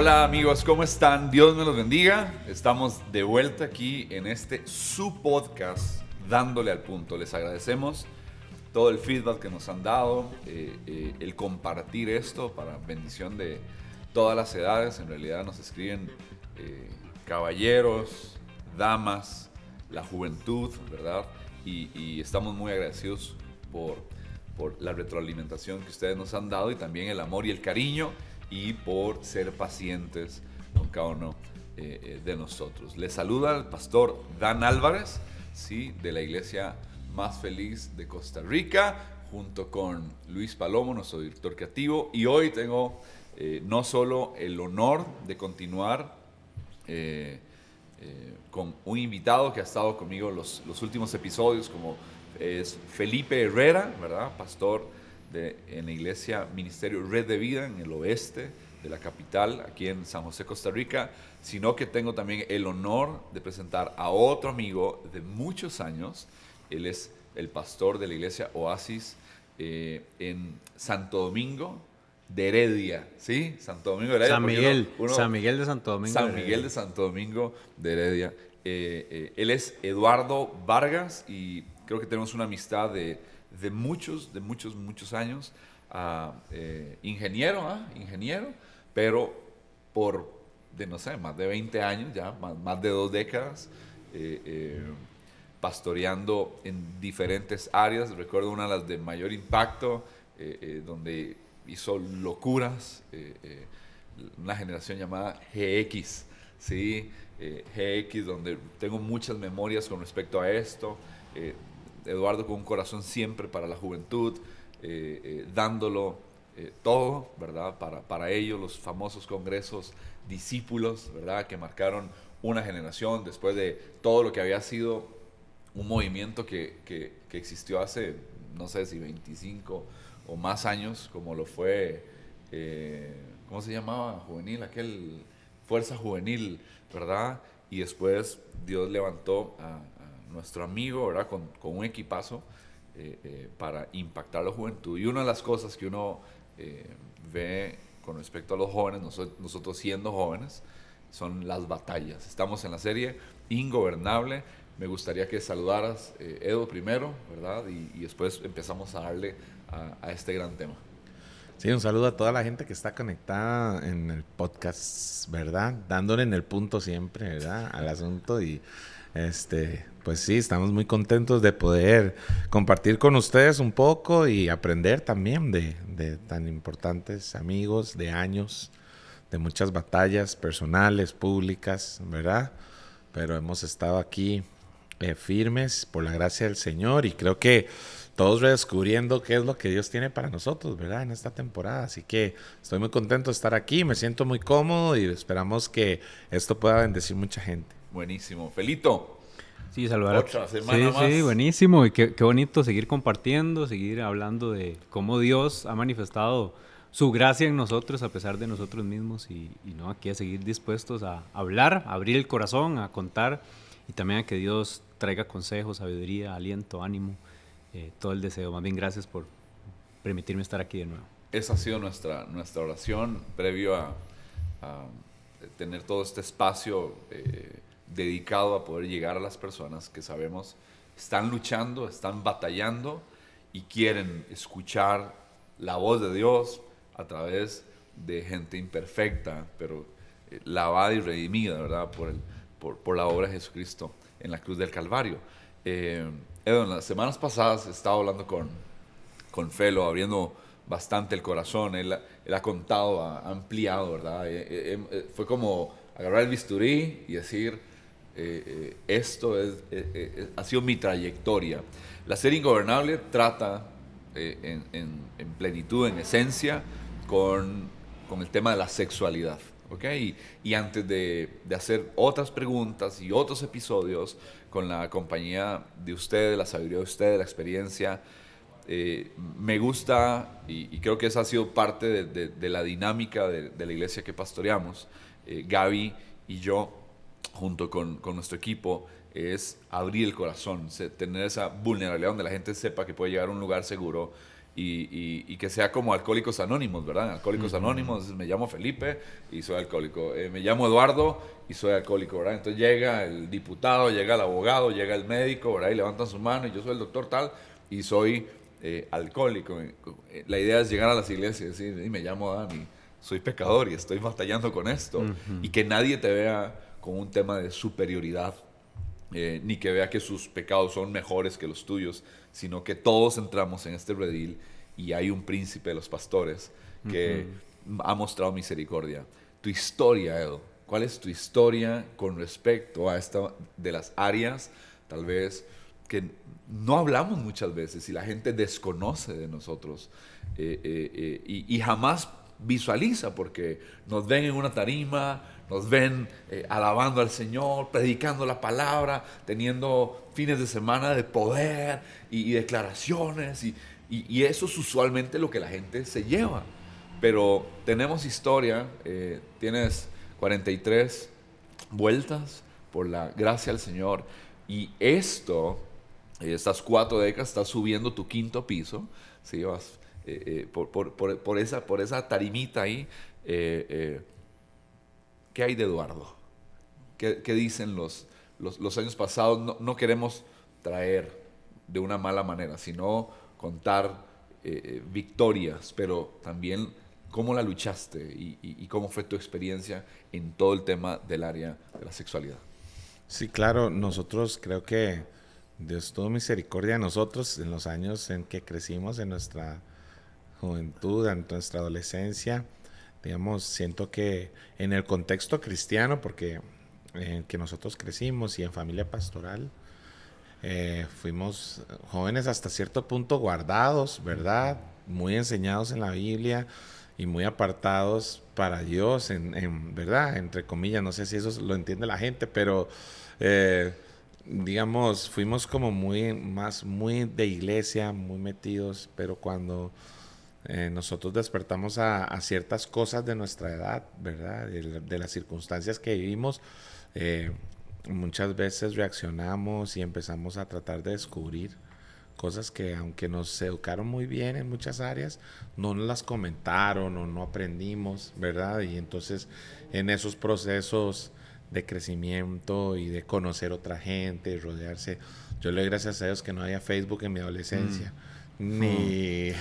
Hola amigos, ¿cómo están? Dios me los bendiga. Estamos de vuelta aquí en este su podcast, dándole al punto. Les agradecemos todo el feedback que nos han dado, eh, eh, el compartir esto para bendición de todas las edades. En realidad nos escriben eh, caballeros, damas, la juventud, ¿verdad? Y, y estamos muy agradecidos por, por la retroalimentación que ustedes nos han dado y también el amor y el cariño y por ser pacientes con cada uno eh, eh, de nosotros. Les saluda el pastor Dan Álvarez, ¿sí? de la iglesia más feliz de Costa Rica, junto con Luis Palomo, nuestro director creativo. Y hoy tengo eh, no solo el honor de continuar con un invitado que ha estado conmigo los, los últimos episodios, como es Felipe Herrera, ¿verdad? Pastor de, en la iglesia Ministerio Red de Vida en el oeste de la capital, aquí en San José, Costa Rica, sino que tengo también el honor de presentar a otro amigo de muchos años. Él es el pastor de la iglesia Oasis eh, en Santo Domingo de Heredia, ¿sí? Santo Domingo de Heredia. San Miguel, San Miguel de Santo Domingo. San Miguel de Santo Domingo de Heredia. Eh, eh, él es Eduardo Vargas y creo que tenemos una amistad de de muchos, de muchos, muchos años, eh, ingeniero, ¿ah? ingeniero, pero por, de no sé, más de 20 años ya, más, de dos décadas, eh, eh, pastoreando en diferentes áreas. Recuerdo una de las de mayor impacto, donde hizo locuras, una generación llamada GX, ¿sí? GX, donde tengo muchas memorias con respecto a esto. Eduardo con un corazón siempre para la juventud, eh, eh, dándolo eh, todo, ¿verdad? Para, para ellos, los famosos congresos discípulos, ¿verdad? Que marcaron una generación después de todo lo que había sido un movimiento que, que, que existió hace, no sé si 25 o más años, como lo fue, ¿cómo se llamaba? Juvenil, aquel Fuerza Juvenil, ¿verdad? Y después Dios levantó a, nuestro amigo, ¿verdad? Con, con un equipazo eh, eh, para impactar a la juventud. Y una de las cosas que uno eh, ve con respecto a los jóvenes, nosotros, siendo jóvenes, son las batallas. Estamos en la serie Ingobernable. Me gustaría que saludaras, Edo, primero, ¿verdad? Y, después empezamos a darle a, a este gran tema. Sí, un saludo a toda la gente que está conectada en el podcast, ¿verdad? Dándole en el punto siempre, ¿verdad? Al asunto y este, pues sí, estamos muy contentos de poder compartir con ustedes un poco y aprender también de, tan importantes amigos de años, de muchas batallas personales, públicas, ¿verdad? Pero hemos estado aquí eh, firmes por la gracia del Señor y creo que todos redescubriendo qué es lo que Dios tiene para nosotros, ¿verdad? En esta temporada. Así que estoy muy contento de estar aquí, me siento muy cómodo y esperamos que esto pueda bendecir mucha gente. Buenísimo. Felito. Sí, saludar. Otra semana sí, Sí, buenísimo. Y qué, bonito seguir compartiendo, seguir hablando de cómo Dios ha manifestado su gracia en nosotros a pesar de nosotros mismos y, no aquí a seguir dispuestos a hablar, a abrir el corazón, a contar y también a que Dios traiga consejos, sabiduría, aliento, ánimo, eh, todo el deseo. Más bien gracias por permitirme estar aquí de nuevo. Esa ha sido nuestra, nuestra oración previo a, tener todo este espacio. Eh, dedicado a poder llegar a las personas que sabemos están luchando, están batallando y quieren escuchar la voz de Dios a través de gente imperfecta, pero eh, lavada y redimida, ¿verdad? Por, el, por, la obra de Jesucristo en la cruz del Calvario. Eh, en las semanas pasadas he estado hablando con, con Felo, abriendo bastante el corazón. Él, él ha contado, ha ampliado, ¿verdad? Eh, fue como agarrar el bisturí y decir, eh, eh, esto es, eh, ha sido mi trayectoria. La serie Ingobernable trata en, plenitud, en esencia, con, con, el tema de la sexualidad. ¿okay? Y, antes de, de, hacer otras preguntas y otros episodios con la compañía de ustedes, la sabiduría de ustedes, la experiencia, me gusta y, creo que esa ha sido parte de, de, la dinámica de, la iglesia que pastoreamos, Gaby y yo, junto con, con, nuestro equipo es abrir el corazón, tener esa vulnerabilidad donde la gente sepa que puede llegar a un lugar seguro y, que sea como Alcohólicos Anónimos, ¿verdad? Alcohólicos Anónimos, me llamo Felipe y soy alcohólico. Eh, me llamo Eduardo y soy alcohólico, ¿verdad? Entonces llega el diputado, llega el abogado, llega el médico, ¿verdad? Y levantan su mano y yo soy el doctor tal y soy eh, alcohólico. Eh, la idea es llegar a las iglesias y decir, y me llamo Dani, soy pecador y estoy batallando con esto. Y que nadie te vea con un tema de superioridad, ni que vea que sus pecados son mejores que los tuyos, sino que todos entramos en este redil y hay un príncipe de los pastores que ha mostrado misericordia. Tu historia, Edo, ¿cuál es tu historia con respecto a esta de las áreas, tal vez, que no hablamos muchas veces y la gente desconoce de nosotros eh, eh, eh, y, y jamás visualiza porque nos ven en una tarima, nos ven eh, alabando al Señor, predicando la palabra, teniendo fines de semana de poder y, declaraciones. Y, eso es usualmente lo que la gente se lleva. Pero tenemos historia, eh, tienes 43 vueltas por la gracia del Señor. Y esto, eh, estas cuatro décadas, estás subiendo tu quinto piso. ¿sí? Vas, por, esa, por esa tarimita ahí. ¿Qué hay de Eduardo? ¿Qué, dicen los, los, años pasados? No, queremos traer de una mala manera, sino contar eh, eh, victorias, pero también cómo la luchaste y, cómo fue tu experiencia en todo el tema del área de la sexualidad. Sí, claro, nosotros creo que Dios tuvo misericordia de nosotros en los años en que crecimos, en nuestra juventud, en nuestra adolescencia digamos, siento que en el contexto cristiano, porque en que nosotros crecimos y en familia pastoral, eh, fuimos jóvenes hasta cierto punto guardados, ¿verdad? Muy enseñados en la Biblia y muy apartados para Dios, en, ¿verdad? Entre comillas, no sé si eso lo entiende la gente, pero eh, digamos, fuimos como muy más, muy de iglesia, muy metidos, pero cuando eh, nosotros despertamos a, ciertas cosas de nuestra edad, ¿verdad? De, las circunstancias que vivimos. Eh, muchas veces reaccionamos y empezamos a tratar de descubrir cosas que aunque nos educaron muy bien en muchas áreas, no nos las comentaron o no aprendimos, ¿verdad? Y entonces en esos procesos de crecimiento y de conocer otra gente, y rodearse, yo le doy gracias a Dios que no haya Facebook en mi adolescencia. Mm ni,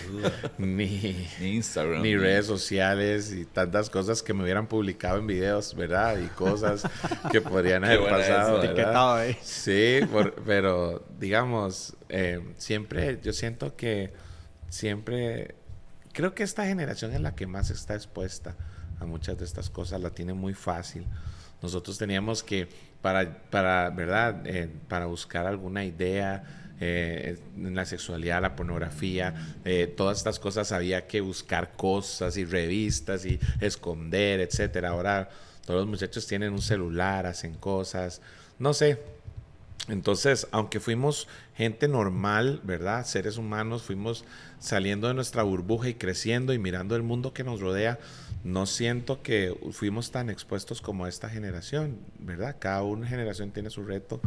ni, Instagram, ni redes sociales y tantas cosas que me hubieran publicado en videos, ¿verdad? Y cosas que podrían haber pasado. Sí, pero digamos, eh, siempre, yo siento que siempre, creo que esta generación es la que más está expuesta a muchas de estas cosas, la tiene muy fácil. Nosotros teníamos que, para, para ¿verdad? Eh, para buscar alguna idea, eh, la sexualidad, la pornografía, eh, todas estas cosas había que buscar cosas y revistas y esconder, etcétera. Ahora todos los muchachos tienen un celular, hacen cosas, no sé. Entonces, aunque fuimos gente normal, ¿verdad? Seres humanos, fuimos saliendo de nuestra burbuja y creciendo y mirando el mundo que nos rodea, no siento que fuimos tan expuestos como esta generación, ¿verdad? Cada una generación tiene su reto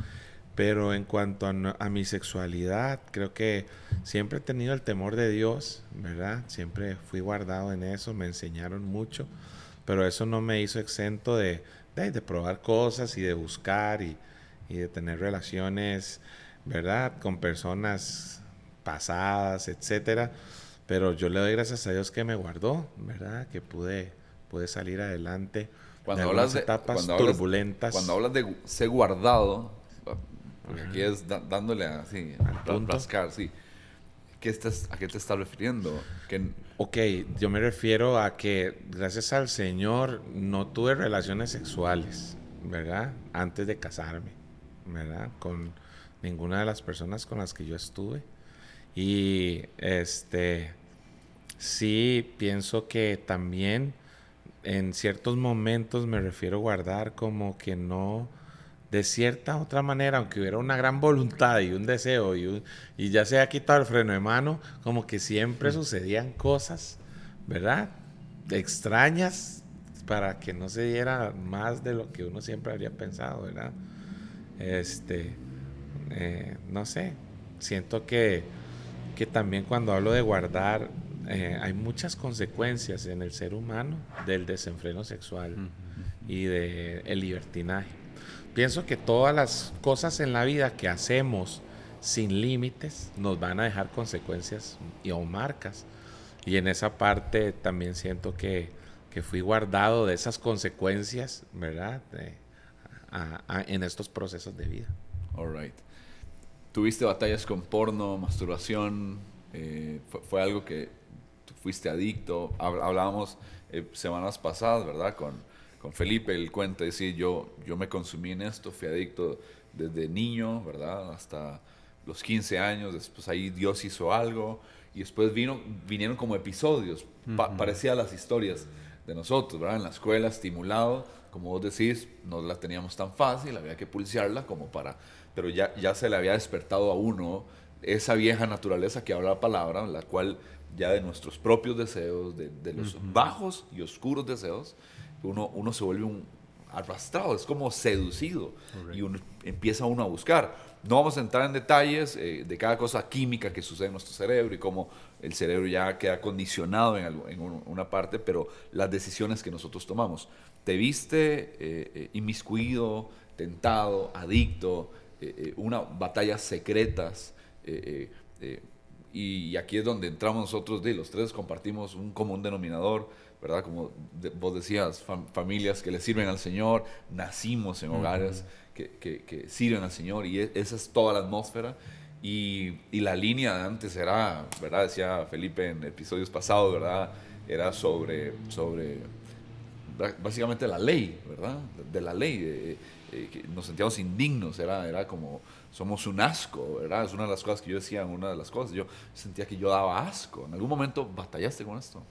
pero en cuanto a, mi sexualidad, creo que siempre he tenido el temor de Dios, ¿verdad? Siempre fui guardado en eso, me enseñaron mucho, pero eso no me hizo exento de, de, probar cosas y de buscar y, y, de tener relaciones, ¿verdad? Con personas pasadas, etcétera. Pero yo le doy gracias a Dios que me guardó, ¿verdad? Que pude, pude salir adelante. Cuando hablas de etapas turbulentas. cuando hablas de ser guardado, porque aquí es dándole así, rascar, sí. ¿Qué estás, ¿A qué te estás refiriendo? Que... Ok, yo me refiero a que gracias al Señor no tuve relaciones sexuales, ¿verdad? Antes de casarme, ¿verdad? Con ninguna de las personas con las que yo estuve. Y este, sí pienso que también en ciertos momentos me refiero a guardar como que no de cierta otra manera, aunque hubiera una gran voluntad y un deseo y, y ya se ha quitado el freno de mano, como que siempre sucedían cosas, ¿verdad? Extrañas para que no se diera más de lo que uno siempre habría pensado, ¿verdad? Este, eh, no sé, siento que que también cuando hablo de guardar, eh, hay muchas consecuencias en el ser humano del desenfreno sexual y del el libertinaje. Pienso que todas las cosas en la vida que hacemos sin límites nos van a dejar consecuencias y o marcas. Y en esa parte también siento que, que fui guardado de esas consecuencias, ¿verdad? en estos procesos de vida. All right. ¿Tuviste batallas con porno, masturbación? Eh, fue, algo que fuiste adicto? Hablábamos eh, semanas pasadas, ¿verdad? Con, con Felipe, él cuenta, decir, yo, yo me consumí en esto, fui adicto desde niño, ¿verdad? Hasta los 15 años, después ahí Dios hizo algo y después vino, vinieron como episodios, parecía las historias de nosotros, ¿verdad? En la escuela, estimulado, como vos decís, no la teníamos tan fácil, había que pulsearla como para, pero ya, ya se le había despertado a uno esa vieja naturaleza que habla la palabra, la cual ya de nuestros propios deseos, de, los bajos y oscuros deseos, uno, uno se vuelve un arrastrado, es como seducido y uno, empieza uno a buscar. No vamos a entrar en detalles eh, de cada cosa química que sucede en nuestro cerebro y cómo el cerebro ya queda condicionado en, una parte, pero las decisiones que nosotros tomamos. Te viste eh, eh, inmiscuido, tentado, adicto, una batallas secretas. y aquí es donde entramos nosotros, de los tres compartimos un común denominador, ¿verdad? Como vos decías, familias que le sirven al Señor, nacimos en hogares que, sirven al Señor y e, esa es toda la atmósfera. Y, la línea de antes era, ¿verdad? Decía Felipe en episodios pasados, ¿verdad? Era sobre, sobre básicamente la ley, ¿verdad? De la ley. que nos sentíamos indignos, era, era como, somos un asco, ¿verdad? Es una de las cosas que yo decía, una de las cosas, yo sentía que yo daba asco. ¿En algún momento batallaste con esto?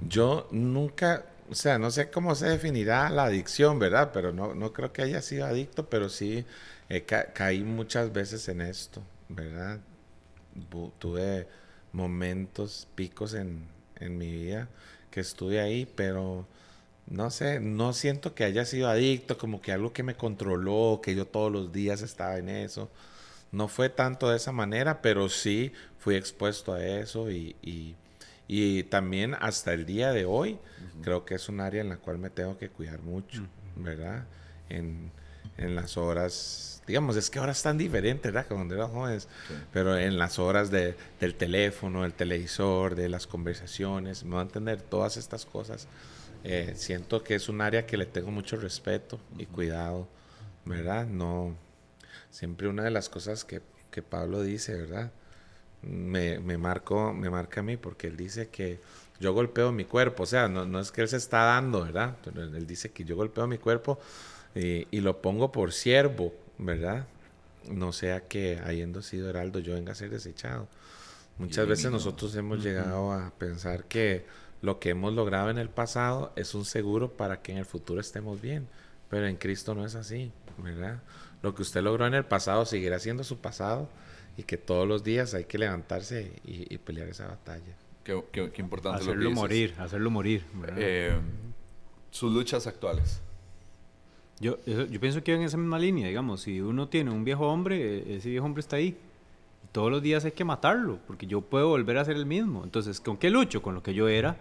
Yo nunca o sea, no sé cómo se definirá la adicción, ¿verdad? Pero no, no creo que haya sido adicto, pero sí caí muchas veces en esto, ¿verdad? tuve momentos, picos en, en mi vida que estuve ahí, pero no sé, no siento que haya sido adicto, como que algo que me controló, que yo todos los días estaba en eso. No fue tanto de esa manera, pero sí fui expuesto a eso y y también hasta el día de hoy, creo que es un área en la cual me tengo que cuidar mucho, ¿verdad? En, en, las horas, digamos, es que ahora están diferentes, ¿verdad? Cuando eran jóvenes, pero en las horas de, del teléfono, del televisor, de las conversaciones, me va a entender todas estas cosas. Eh, siento que es un área que le tengo mucho respeto y cuidado, ¿verdad? No, siempre una de las cosas que, que Pablo dice, ¿verdad? Me, me, marcó, me marca a mí porque él dice que yo golpeo mi cuerpo, o sea, no, no es que él se está dando, ¿verdad? él dice que yo golpeo mi cuerpo y, y lo pongo por siervo, ¿verdad? No sea que habiendo sido heraldo yo venga a ser desechado. Muchas veces nosotros hemos llegado a pensar que lo que hemos logrado en el pasado es un seguro para que en el futuro estemos bien, pero en Cristo no es así, ¿verdad? Lo que usted logró en el pasado seguirá siendo su pasado y que todos los días hay que levantarse y, pelear esa batalla. Qué, qué, importante hacerlo lo que morir, hacerlo morir. Eh, sus luchas actuales. Yo, yo pienso que en esa misma línea, digamos, si uno tiene un viejo hombre, e, ese viejo hombre está ahí. todos los días hay que matarlo, porque yo puedo volver a ser el mismo. Entonces, ¿con qué lucho? Con lo que yo era,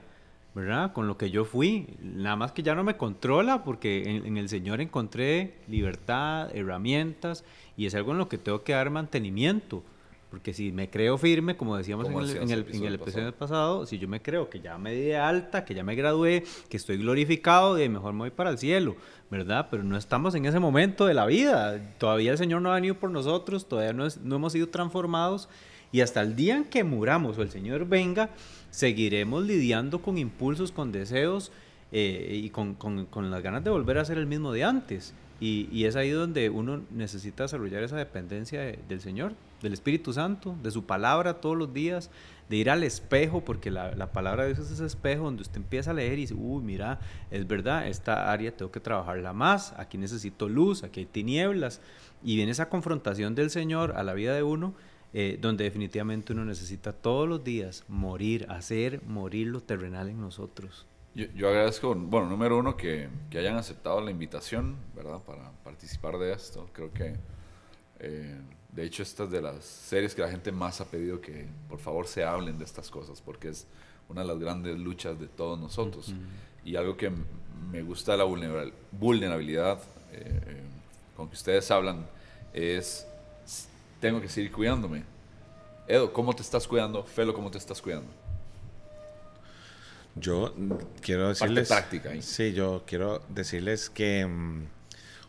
¿verdad? Con lo que yo fui. Nada más que ya no me controla, porque en, en el Señor encontré libertad, herramientas y es algo en lo que tengo que dar mantenimiento. Porque si me creo firme, como decíamos en el, en el, en el, episodio pasado, si yo me creo que ya me di de alta, que ya me gradué, que estoy glorificado, de mejor me voy para el cielo, ¿verdad? Pero no estamos en ese momento de la vida. Todavía el Señor no ha venido por nosotros, todavía no, no hemos sido transformados. Y hasta el día en que muramos o el Señor venga, seguiremos lidiando con impulsos, con deseos eh, y con, con, con las ganas de volver a ser el mismo de antes. Y, es ahí donde uno necesita desarrollar esa dependencia del Señor, del Espíritu Santo, de su palabra todos los días, de ir al espejo, porque la, la, palabra de Dios es ese espejo donde usted empieza a leer y dice, uy, mira, es verdad, esta área tengo que trabajarla más, aquí necesito luz, aquí hay tinieblas. Y viene esa confrontación del Señor a la vida de uno, eh, donde definitivamente uno necesita todos los días morir, hacer morir lo terrenal en nosotros. Yo, agradezco, bueno, número uno, que, que, hayan aceptado la invitación, ¿verdad? Para participar de esto. Creo que, eh, de hecho, esta es de las series que la gente más ha pedido que por favor se hablen de estas cosas, porque es una de las grandes luchas de todos nosotros. Y algo que me gusta de la vulnerabilidad eh, eh, con que ustedes hablan es, tengo que seguir cuidándome. Edo, ¿cómo te estás cuidando? Felo, ¿cómo te estás cuidando? Yo quiero decirles... Parte práctica. Sí, yo quiero decirles que mm,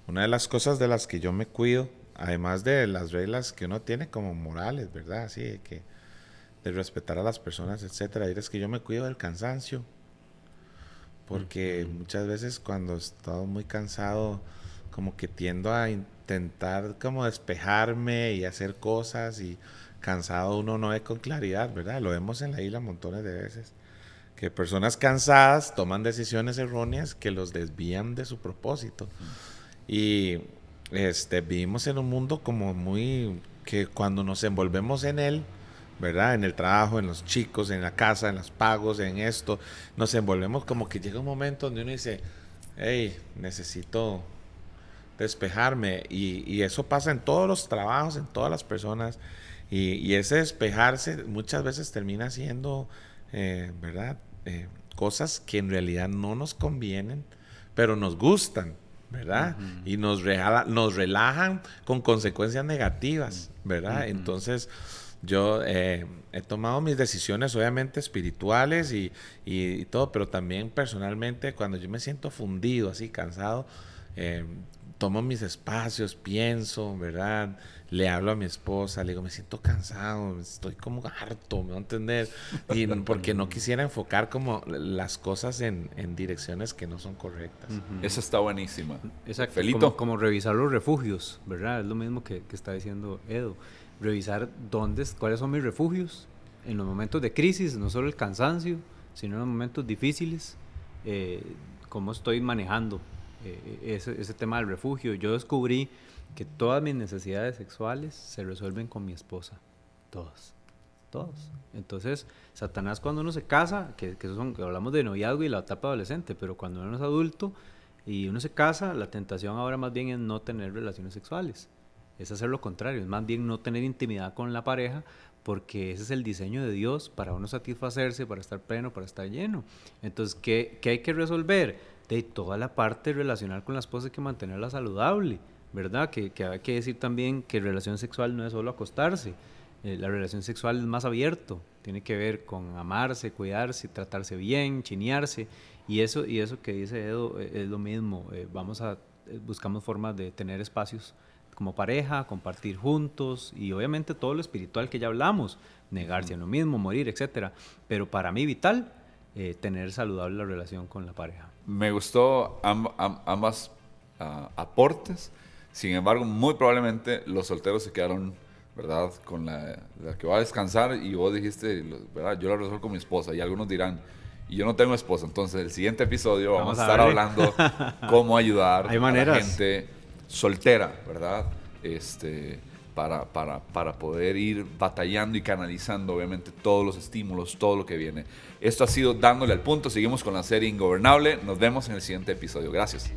una de las cosas de las que yo me cuido, además de las reglas que uno tiene como morales, ¿verdad? Así que de respetar a las personas, etcétera, es que yo me cuido del cansancio. Porque muchas veces cuando he estado muy cansado, como que tiendo a intentar como despejarme y hacer cosas y cansado uno no ve con claridad, ¿verdad? Lo vemos en la isla montones de veces. Que personas cansadas toman decisiones erróneas que los desvían de su propósito. Y este, vivimos en un mundo como muy que cuando nos envolvemos en él, ¿verdad? En el trabajo, en los chicos, en la casa, en los pagos, en esto, nos envolvemos como que llega un momento donde uno dice, hey, necesito despejarme. Y, eso pasa en todos los trabajos, en todas las personas. Y, ese despejarse muchas veces termina siendo, eh, ¿verdad? Eh, cosas que en realidad no nos convienen, pero nos gustan. ¿verdad? Y nos, nos relajan con consecuencias negativas, ¿verdad? Entonces, yo eh, he tomado mis decisiones, obviamente espirituales y, y, todo, pero también personalmente, cuando yo me siento fundido, así cansado, eh, tomo mis espacios, pienso, ¿verdad? Le hablo a mi esposa, le digo, me siento cansado, estoy como harto, me va a entender. Y porque no quisiera enfocar como las cosas en, en direcciones que no son correctas. Esa está buenísima. Exacto. Felito. Como, revisar los refugios, ¿verdad? Es lo mismo que, que está diciendo Edo. Revisar dónde, cuáles son mis refugios en los momentos de crisis, no solo el cansancio, sino en los momentos difíciles, eh, cómo estoy manejando eh, ese, ese, tema del refugio. Yo descubrí que todas mis necesidades sexuales se resuelven con mi esposa. Todas. Todas. Entonces, Satanás cuando uno se casa, que, que, son, que hablamos de noviazgo y la etapa adolescente, pero cuando uno es adulto y uno se casa, la tentación ahora más bien es no tener relaciones sexuales. Es hacer lo contrario, es más bien no tener intimidad con la pareja porque ese es el diseño de Dios para uno satisfacerse, para estar pleno, para estar lleno. Entonces, ¿qué, qué hay que resolver? De toda la parte relacional con la esposa hay que mantenerla saludable, ¿verdad? Que, que hay que decir también que relación sexual no es solo acostarse, eh, la relación sexual es más abierto, tiene que ver con amarse, cuidarse, tratarse bien, chinearse, y eso, y eso que dice Edo eh, es lo mismo, eh, vamos a, buscamos formas de tener espacios como pareja, compartir juntos y obviamente todo lo espiritual que ya hablamos, negarse a lo mismo, morir, etcétera. Pero para mí vital, tener saludable la relación con la pareja. Me gustó ambas ah, aportes. Sin embargo, muy probablemente los solteros se quedaron, ¿verdad? Con la, que va a descansar y vos dijiste, ¿verdad? Yo lo resuelvo con mi esposa y algunos dirán, y yo no tengo esposa. Entonces, el siguiente episodio vamos, a, estar hablando cómo ayudar a la gente soltera, ¿verdad? Este, para, para, para, poder ir batallando y canalizando, obviamente, todos los estímulos, todo lo que viene. Esto ha sido dándole al punto. Seguimos con la serie Ingobernable. Nos vemos en el siguiente episodio. Gracias.